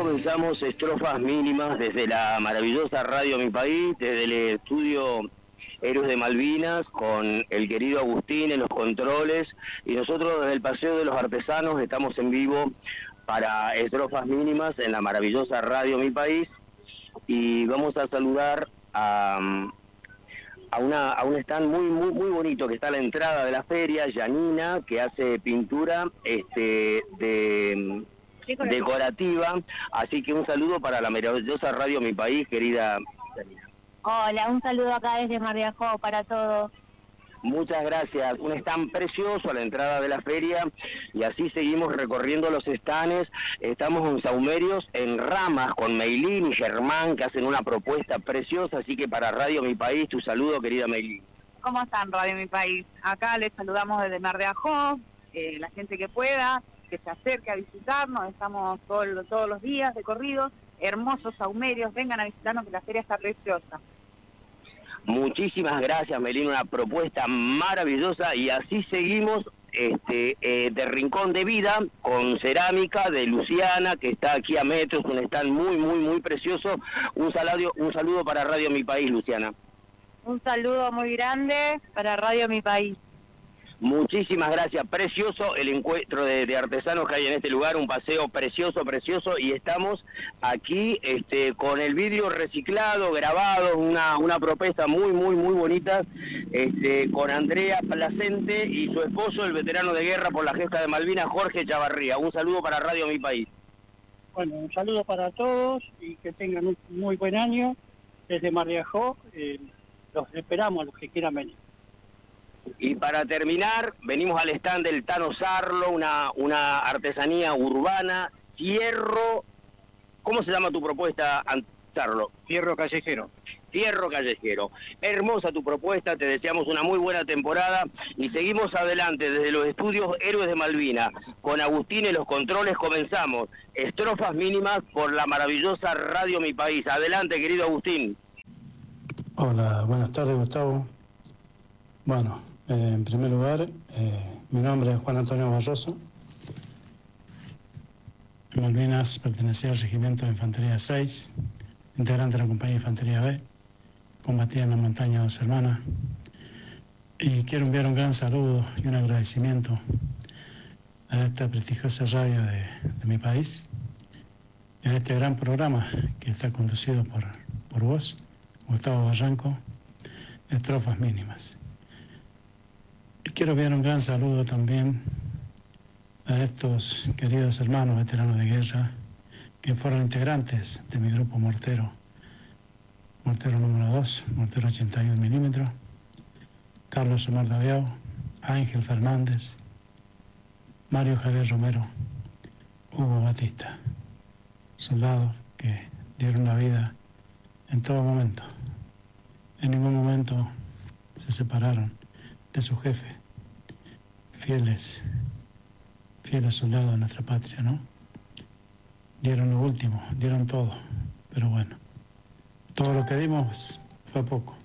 comenzamos estrofas mínimas desde la maravillosa radio Mi País, desde el estudio Héroes de Malvinas, con el querido Agustín en los controles, y nosotros desde el Paseo de los Artesanos estamos en vivo para estrofas mínimas en la maravillosa radio Mi País, y vamos a saludar a, a, una, a un stand muy, muy, muy bonito que está a la entrada de la feria, Janina, que hace pintura este, de decorativa. Así que un saludo para la maravillosa radio Mi País, querida. Hola, un saludo acá desde Mar para todos. Muchas gracias. Un stand precioso a la entrada de la feria y así seguimos recorriendo los stands. Estamos en Saumerios, en Ramas, con Meilín y Germán, que hacen una propuesta preciosa. Así que para Radio Mi País, tu saludo, querida Meilín. ¿Cómo están, Radio Mi País? Acá les saludamos desde Mar de Ajó, eh, la gente que pueda que se acerque a visitarnos, estamos todos los días de corridos, hermosos saumerios, vengan a visitarnos que la feria está preciosa. Muchísimas gracias, Melina, una propuesta maravillosa y así seguimos este, eh, de Rincón de Vida con cerámica de Luciana, que está aquí a metros, un stand muy, muy, muy precioso. Un saludo, un saludo para Radio Mi País, Luciana. Un saludo muy grande para Radio Mi País. Muchísimas gracias, precioso el encuentro de, artesanos que hay en este lugar, un paseo precioso, precioso, y estamos aquí este, con el vídeo reciclado, grabado, una, una propuesta muy, muy, muy bonita, este, con Andrea Placente y su esposo, el veterano de guerra por la gesta de Malvinas, Jorge Chavarría. Un saludo para Radio Mi País. Bueno, un saludo para todos y que tengan un muy buen año desde Mariajó. Eh, los esperamos, los que quieran venir. Y para terminar, venimos al stand del Tano Sarlo, una, una artesanía urbana, hierro. ¿Cómo se llama tu propuesta, Sarlo? Fierro callejero. Fierro callejero. Hermosa tu propuesta, te deseamos una muy buena temporada y seguimos adelante desde los estudios Héroes de Malvina. Con Agustín en los controles comenzamos. Estrofas mínimas por la maravillosa Radio Mi País. Adelante, querido Agustín. Hola, buenas tardes, Gustavo. Bueno, eh, en primer lugar, eh, mi nombre es Juan Antonio Barroso. Malvinas pertenecía al Regimiento de Infantería 6, integrante de la Compañía de Infantería B, combatía en la montaña Dos Hermanas. Y quiero enviar un gran saludo y un agradecimiento a esta prestigiosa radio de, de mi país y a este gran programa que está conducido por, por vos, Gustavo Barranco, Estrofas Mínimas. Quiero enviar un gran saludo también a estos queridos hermanos veteranos de guerra que fueron integrantes de mi grupo mortero, mortero número 2, mortero 81 milímetros, Carlos Omar Daviao, Ángel Fernández, Mario Javier Romero, Hugo Batista, soldados que dieron la vida en todo momento. En ningún momento se separaron de su jefe, fieles, fieles soldados de nuestra patria, ¿no? Dieron lo último, dieron todo, pero bueno, todo lo que dimos fue poco.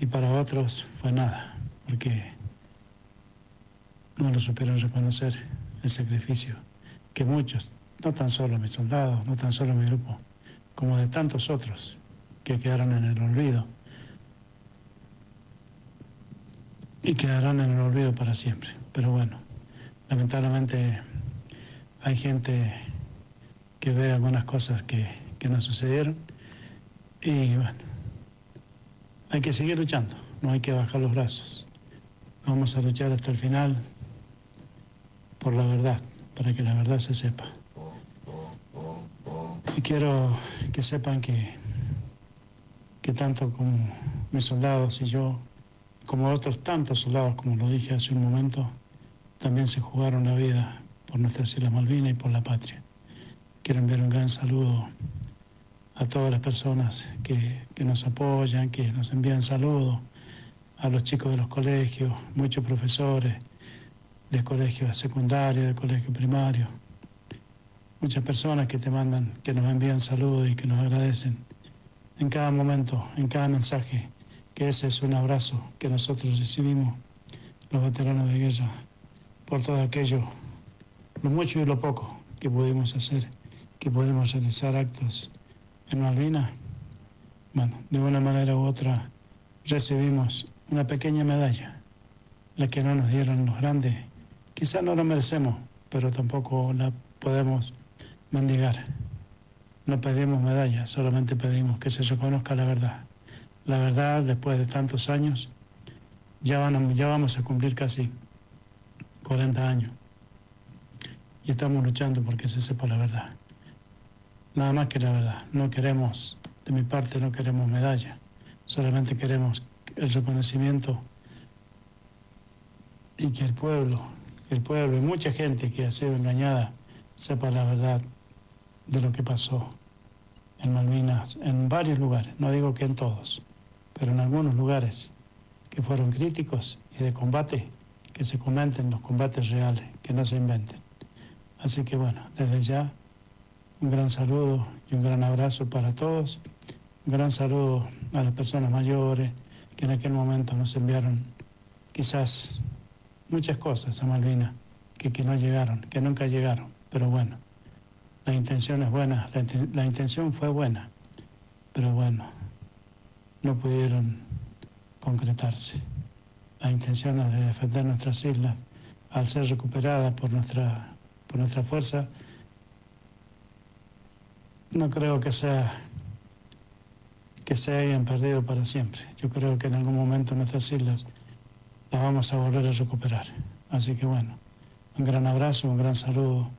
Y para otros fue nada, porque no lo supieron reconocer el sacrificio que muchos, no tan solo mis soldados, no tan solo mi grupo, como de tantos otros que quedaron en el olvido, y quedarán en el olvido para siempre. Pero bueno, lamentablemente hay gente que ve algunas cosas que, no sucedieron y bueno, hay que seguir luchando, no hay que bajar los brazos. Vamos a luchar hasta el final por la verdad, para que la verdad se sepa. Y quiero que sepan que, que tanto como mis soldados y yo como otros tantos soldados, como lo dije hace un momento, también se jugaron la vida por nuestras Islas Malvinas y por la patria. Quiero enviar un gran saludo a todas las personas que, nos apoyan, que nos envían saludos, a los chicos de los colegios, muchos profesores de colegios secundarios, de colegios primarios, muchas personas que te mandan, que nos envían saludos y que nos agradecen en cada momento, en cada mensaje que ese es un abrazo que nosotros recibimos, los veteranos de guerra, por todo aquello, lo mucho y lo poco que pudimos hacer, que pudimos realizar actos en Malvinas, bueno, de una manera u otra recibimos una pequeña medalla, la que no nos dieron los grandes. Quizás no la merecemos, pero tampoco la podemos mendigar. No pedimos medalla, solamente pedimos que se reconozca la verdad. La verdad, después de tantos años, ya, ya vamos a cumplir casi 40 años y estamos luchando porque se sepa la verdad. Nada más que la verdad. No queremos, de mi parte, no queremos medalla, solamente queremos el reconocimiento y que el pueblo, el pueblo y mucha gente que ha sido engañada sepa la verdad de lo que pasó en Malvinas, en varios lugares, no digo que en todos, pero en algunos lugares que fueron críticos y de combate, que se comenten los combates reales, que no se inventen. Así que bueno, desde ya un gran saludo y un gran abrazo para todos, un gran saludo a las personas mayores que en aquel momento nos enviaron quizás muchas cosas a Malvinas que, que no llegaron, que nunca llegaron, pero bueno, la intención es buena, la, intención fue buena, pero bueno, no pudieron concretarse. La intención es de defender nuestras islas al ser recuperadas por nuestra, por nuestra fuerza. No creo que sea que se hayan perdido para siempre. Yo creo que en algún momento nuestras islas las vamos a volver a recuperar. Así que bueno, un gran abrazo, un gran saludo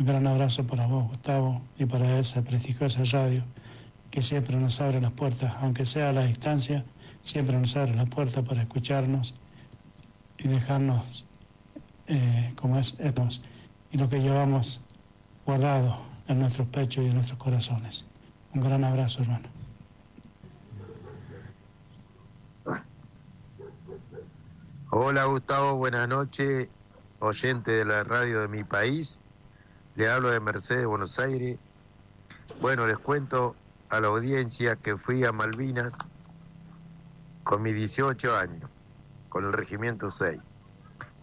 un gran abrazo para vos, Gustavo, y para esa prestigiosa radio que siempre nos abre las puertas, aunque sea a la distancia, siempre nos abre las puertas para escucharnos y dejarnos eh, como es y lo que llevamos guardado en nuestros pechos y en nuestros corazones. Un gran abrazo, hermano. Hola Gustavo, buenas noches, oyente de la radio de mi país. Le hablo de Mercedes, Buenos Aires. Bueno, les cuento a la audiencia que fui a Malvinas con mis 18 años, con el Regimiento 6,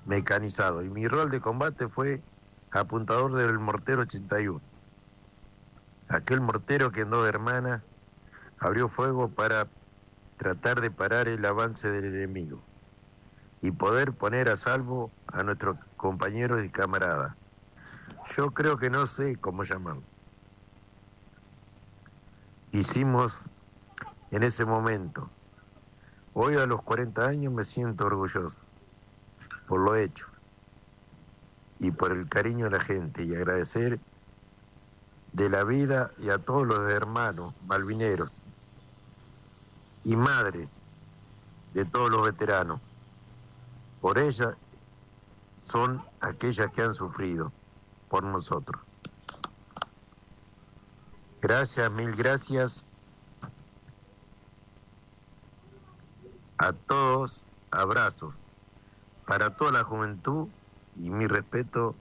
mecanizado. Y mi rol de combate fue apuntador del mortero 81. Aquel mortero que en dos hermanas abrió fuego para tratar de parar el avance del enemigo y poder poner a salvo a nuestros compañeros y camaradas. Yo creo que no sé cómo llamarlo. Hicimos en ese momento. Hoy a los 40 años me siento orgulloso por lo hecho y por el cariño de la gente y agradecer de la vida y a todos los hermanos malvineros y madres de todos los veteranos. Por ellas son aquellas que han sufrido por nosotros. Gracias, mil gracias a todos, abrazos para toda la juventud y mi respeto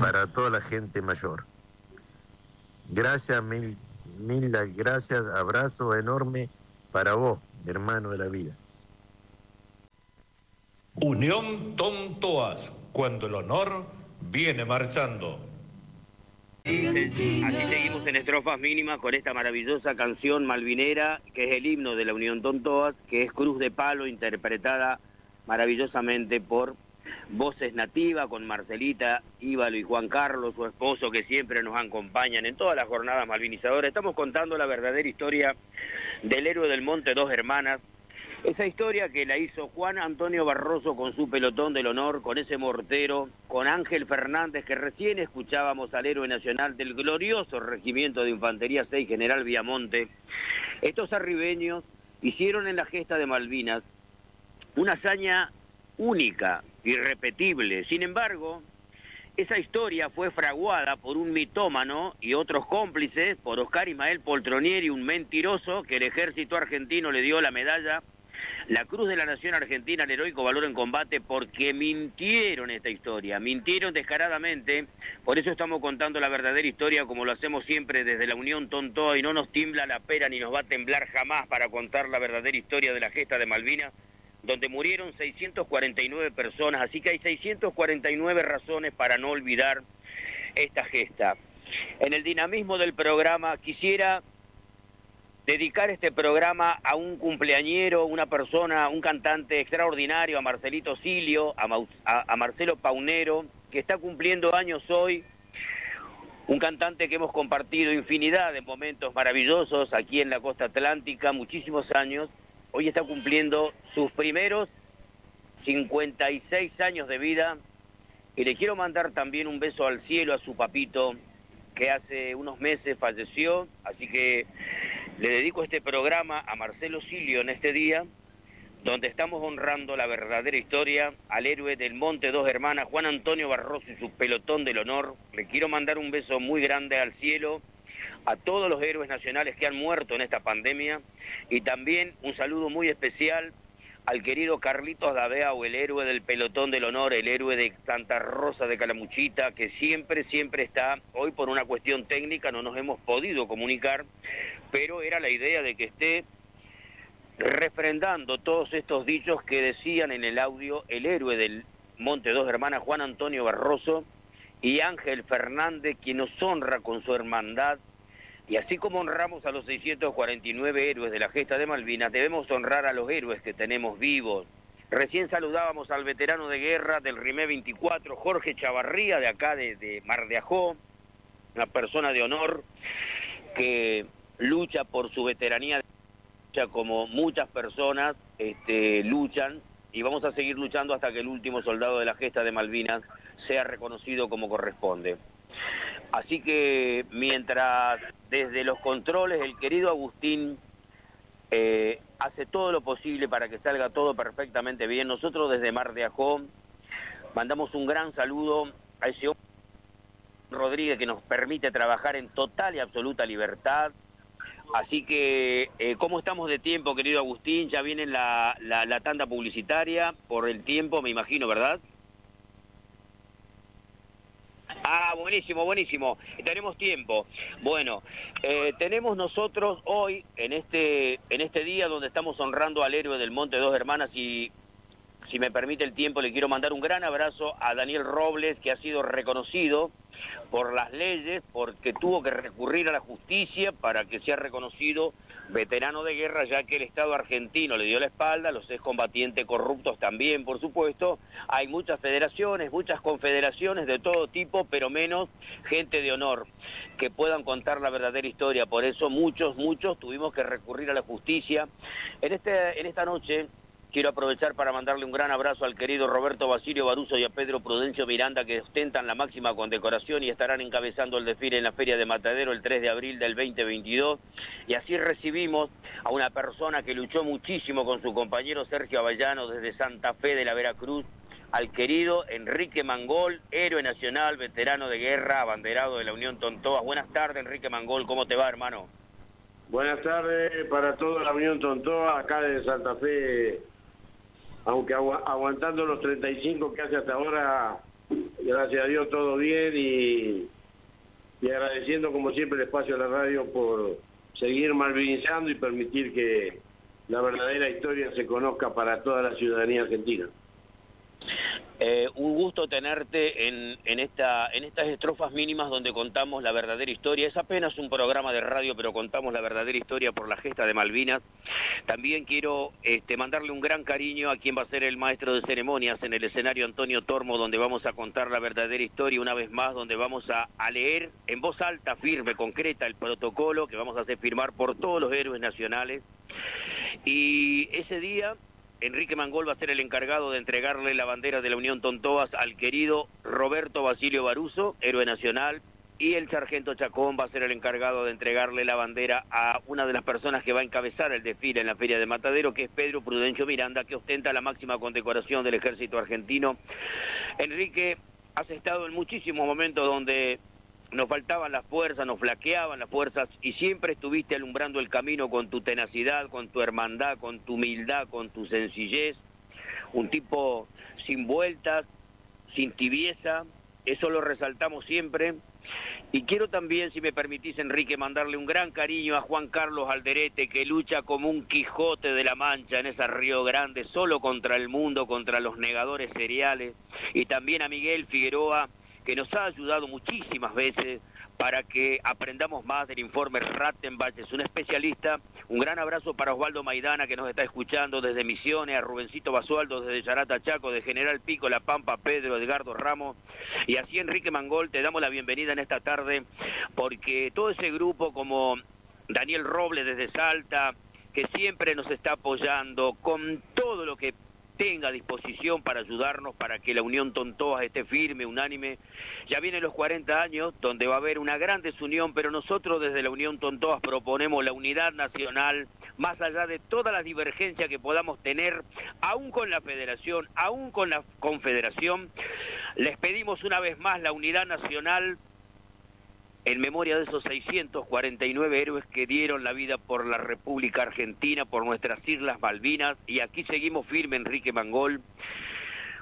para toda la gente mayor. Gracias, mil, mil gracias, abrazo enorme para vos, hermano de la vida. Unión Tontoas, cuando el honor viene marchando. Así seguimos en estrofas mínimas con esta maravillosa canción malvinera que es el himno de la Unión Tontoas, que es Cruz de Palo, interpretada maravillosamente por voces nativas con Marcelita, Íbalo y Juan Carlos, su esposo, que siempre nos acompañan en todas las jornadas malvinizadoras. Estamos contando la verdadera historia del héroe del monte Dos Hermanas, esa historia que la hizo Juan Antonio Barroso con su pelotón del honor, con ese mortero, con Ángel Fernández, que recién escuchábamos al héroe nacional del glorioso Regimiento de Infantería 6, General Viamonte. Estos arribeños hicieron en la gesta de Malvinas una hazaña única, irrepetible. Sin embargo, esa historia fue fraguada por un mitómano y otros cómplices, por Oscar Ismael Poltronieri, un mentiroso que el ejército argentino le dio la medalla la Cruz de la Nación Argentina al heroico valor en combate porque mintieron esta historia, mintieron descaradamente, por eso estamos contando la verdadera historia como lo hacemos siempre desde la Unión Tontoa y no nos tiembla la pera ni nos va a temblar jamás para contar la verdadera historia de la gesta de Malvinas, donde murieron 649 personas, así que hay 649 razones para no olvidar esta gesta. en el dinamismo del programa, quisiera dedicar este programa a un cumpleañero, una persona, un cantante extraordinario, a Marcelito Silio, a, a, Marcelo Paunero, que está cumpliendo años hoy, un cantante que hemos compartido infinidad de momentos maravillosos aquí en la costa atlántica, muchísimos años, hoy está cumpliendo sus primeros 56 años de vida. Y le quiero mandar también un beso al cielo a su papito que hace unos meses falleció, así que le dedico este programa a Marcelo Silio en este día, donde estamos honrando la verdadera historia al héroe del Monte Dos Hermanas, Juan Antonio Barroso y su pelotón del honor. Le quiero mandar un beso muy grande al cielo, a todos los héroes nacionales que han muerto en esta pandemia y también un saludo muy especial al querido Carlitos o el héroe del pelotón del honor, el héroe de Santa Rosa de Calamuchita, que siempre, siempre está, hoy por una cuestión técnica no nos hemos podido comunicar, pero era la idea de que esté refrendando todos estos dichos que decían en el audio el héroe del Monte Dos Hermanas, Juan Antonio Barroso, y Ángel Fernández, quien nos honra con su hermandad y así como honramos a los 649 héroes de la gesta de Malvinas, debemos honrar a los héroes que tenemos vivos. Recién saludábamos al veterano de guerra del RIME 24, Jorge Chavarría, de acá de, Mar de Ajó, una persona de honor que lucha por su veteranía, como muchas personas este, luchan, y vamos a seguir luchando hasta que el último soldado de la gesta de Malvinas sea reconocido como corresponde. Así que mientras desde los controles el querido Agustín eh, hace todo lo posible para que salga todo perfectamente bien, nosotros desde Mar de Ajón mandamos un gran saludo a ese hombre Rodríguez que nos permite trabajar en total y absoluta libertad. Así que, eh, ¿cómo estamos de tiempo, querido Agustín? Ya viene la, la tanda publicitaria por el tiempo, me imagino, ¿verdad? Ah, buenísimo, buenísimo. Tenemos tiempo. Bueno, eh, tenemos nosotros hoy, en este, en este día donde estamos honrando al héroe del Monte Dos Hermanas y si me permite el tiempo, le quiero mandar un gran abrazo a Daniel Robles, que ha sido reconocido por las leyes, porque tuvo que recurrir a la justicia para que sea reconocido veterano de guerra, ya que el Estado argentino le dio la espalda, los excombatientes corruptos también, por supuesto. Hay muchas federaciones, muchas confederaciones de todo tipo, pero menos gente de honor que puedan contar la verdadera historia. Por eso muchos, muchos tuvimos que recurrir a la justicia. En, este, en esta noche Quiero aprovechar para mandarle un gran abrazo al querido Roberto Basilio Baruso y a Pedro Prudencio Miranda que ostentan la máxima condecoración y estarán encabezando el desfile en la Feria de Matadero el 3 de abril del 2022. Y así recibimos a una persona que luchó muchísimo con su compañero Sergio Avellano desde Santa Fe de la Veracruz, al querido Enrique Mangol, héroe nacional, veterano de guerra, abanderado de la Unión Tontoa. Buenas tardes, Enrique Mangol, ¿cómo te va, hermano? Buenas tardes para toda la Unión Tontoa, acá de Santa Fe aunque aguantando los 35 que hace hasta ahora, gracias a Dios todo bien y, y agradeciendo como siempre el espacio de la radio por seguir malvinizando y permitir que la verdadera historia se conozca para toda la ciudadanía argentina. Eh, un gusto tenerte en, en, esta, en estas estrofas mínimas donde contamos la verdadera historia. Es apenas un programa de radio, pero contamos la verdadera historia por la gesta de Malvinas. También quiero este, mandarle un gran cariño a quien va a ser el maestro de ceremonias en el escenario Antonio Tormo, donde vamos a contar la verdadera historia una vez más, donde vamos a, a leer en voz alta, firme, concreta el protocolo que vamos a hacer firmar por todos los héroes nacionales. Y ese día Enrique Mangol va a ser el encargado de entregarle la bandera de la Unión Tontoas al querido Roberto Basilio Baruso, héroe nacional, y el sargento Chacón va a ser el encargado de entregarle la bandera a una de las personas que va a encabezar el desfile en la Feria de Matadero, que es Pedro Prudencio Miranda, que ostenta la máxima condecoración del ejército argentino. Enrique, has estado en muchísimos momentos donde nos faltaban las fuerzas, nos flaqueaban las fuerzas y siempre estuviste alumbrando el camino con tu tenacidad, con tu hermandad, con tu humildad, con tu sencillez. Un tipo sin vueltas, sin tibieza, eso lo resaltamos siempre. Y quiero también, si me permitís, Enrique, mandarle un gran cariño a Juan Carlos Alderete, que lucha como un Quijote de la Mancha en esa Río Grande, solo contra el mundo, contra los negadores seriales. Y también a Miguel Figueroa, que nos ha ayudado muchísimas veces para que aprendamos más del informe Rattenbach, es un especialista. Un gran abrazo para Osvaldo Maidana que nos está escuchando desde Misiones, a Rubencito Basualdo desde Yarata Chaco, de General Pico, La Pampa, Pedro, Edgardo Ramos. Y así Enrique Mangol, te damos la bienvenida en esta tarde, porque todo ese grupo como Daniel Robles desde Salta, que siempre nos está apoyando con todo lo que tenga disposición para ayudarnos para que la Unión Tontoas esté firme, unánime. Ya vienen los 40 años donde va a haber una gran desunión, pero nosotros desde la Unión Tontoas proponemos la unidad nacional, más allá de todas las divergencias que podamos tener, aún con la federación, aún con la confederación. Les pedimos una vez más la unidad nacional en memoria de esos 649 héroes que dieron la vida por la República Argentina, por nuestras Islas Malvinas, y aquí seguimos firme Enrique Mangol.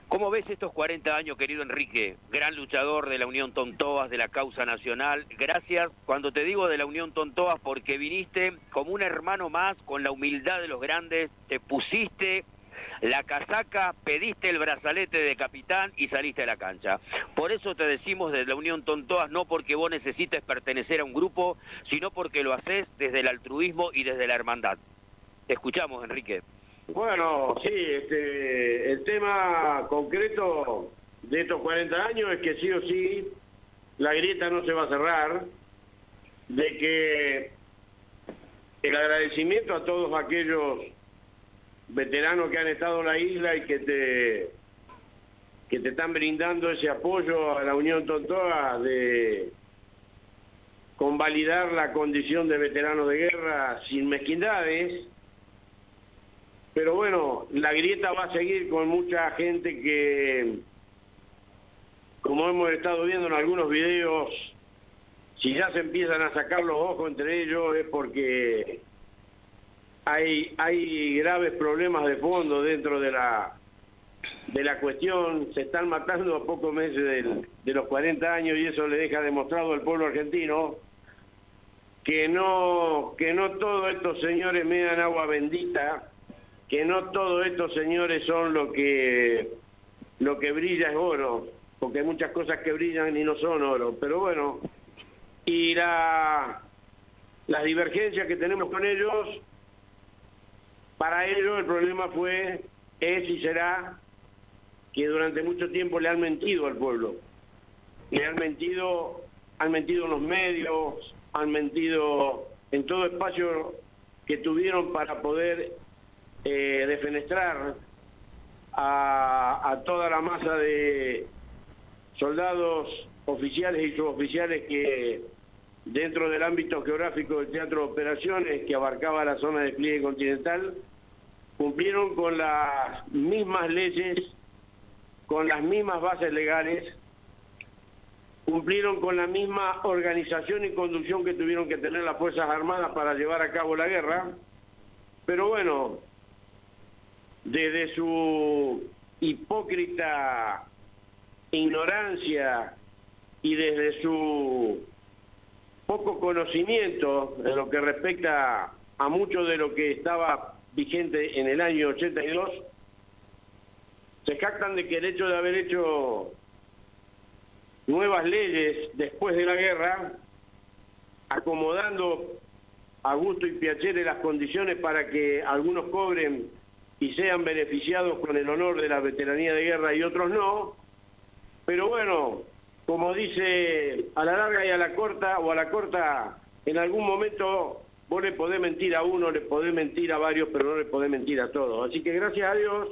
¿Cómo ves estos 40 años, querido Enrique? Gran luchador de la Unión Tontoas, de la causa nacional. Gracias, cuando te digo de la Unión Tontoas, porque viniste como un hermano más, con la humildad de los grandes, te pusiste la casaca, pediste el brazalete de capitán y saliste a la cancha. Por eso te decimos desde la Unión Tontoas, no porque vos necesites pertenecer a un grupo, sino porque lo haces desde el altruismo y desde la hermandad. Te escuchamos, Enrique. Bueno, sí, este, el tema concreto de estos 40 años es que sí o sí la grieta no se va a cerrar, de que el agradecimiento a todos aquellos veteranos que han estado en la isla y que te que te están brindando ese apoyo a la Unión Tontoa de convalidar la condición de veterano de guerra sin mezquindades. Pero bueno, la grieta va a seguir con mucha gente que, como hemos estado viendo en algunos videos, si ya se empiezan a sacar los ojos entre ellos es porque hay, hay graves problemas de fondo dentro de la de la cuestión, se están matando a pocos meses de los 40 años y eso le deja demostrado al pueblo argentino que no que no todos estos señores me dan agua bendita, que no todos estos señores son lo que lo que brilla es oro, porque hay muchas cosas que brillan y no son oro, pero bueno, y la las divergencias que tenemos con ellos para ellos el problema fue, es y será que durante mucho tiempo le han mentido al pueblo. Le han mentido, han mentido en los medios, han mentido en todo espacio que tuvieron para poder eh, defenestrar a, a toda la masa de soldados oficiales y suboficiales que dentro del ámbito geográfico del Teatro de Operaciones, que abarcaba la zona de despliegue continental, cumplieron con las mismas leyes, con las mismas bases legales, cumplieron con la misma organización y conducción que tuvieron que tener las Fuerzas Armadas para llevar a cabo la guerra, pero bueno, desde su hipócrita ignorancia y desde su poco conocimiento en lo que respecta a mucho de lo que estaba vigente en el año 82, se jactan de que el hecho de haber hecho nuevas leyes después de la guerra, acomodando a gusto y piacere las condiciones para que algunos cobren y sean beneficiados con el honor de la veteranía de guerra y otros no, pero bueno, como dice a la larga y a la corta, o a la corta, en algún momento Vos le podés mentir a uno, le podés mentir a varios, pero no le podés mentir a todos. Así que gracias a Dios,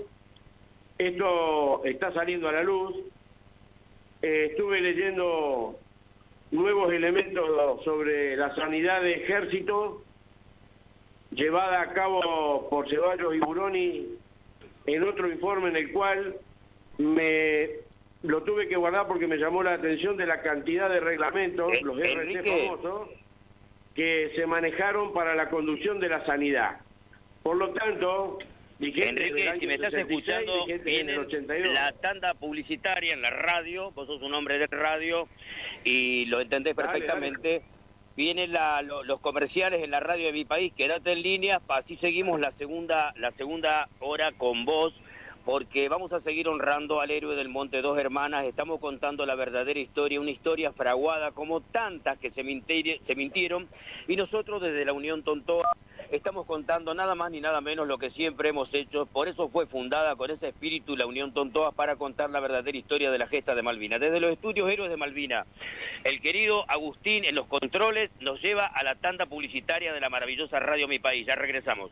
esto está saliendo a la luz. Eh, estuve leyendo nuevos elementos sobre la sanidad de ejército llevada a cabo por Ceballos y Buroni en otro informe en el cual me lo tuve que guardar porque me llamó la atención de la cantidad de reglamentos, eh, los RC famosos, que se manejaron para la conducción de la sanidad. Por lo tanto, Enrique, si me estás escuchando, viene la tanda publicitaria en la radio, vos sos un hombre de radio y lo entendés perfectamente. Vienen los comerciales en la radio de mi país, quédate en línea, así seguimos la segunda, la segunda hora con vos porque vamos a seguir honrando al héroe del Monte Dos Hermanas, estamos contando la verdadera historia, una historia fraguada como tantas que se, se mintieron, y nosotros desde la Unión Tontoa estamos contando nada más ni nada menos lo que siempre hemos hecho, por eso fue fundada con ese espíritu la Unión Tontoa para contar la verdadera historia de la gesta de Malvina. Desde los estudios Héroes de Malvina, el querido Agustín en los controles nos lleva a la tanda publicitaria de la maravillosa radio Mi País. Ya regresamos.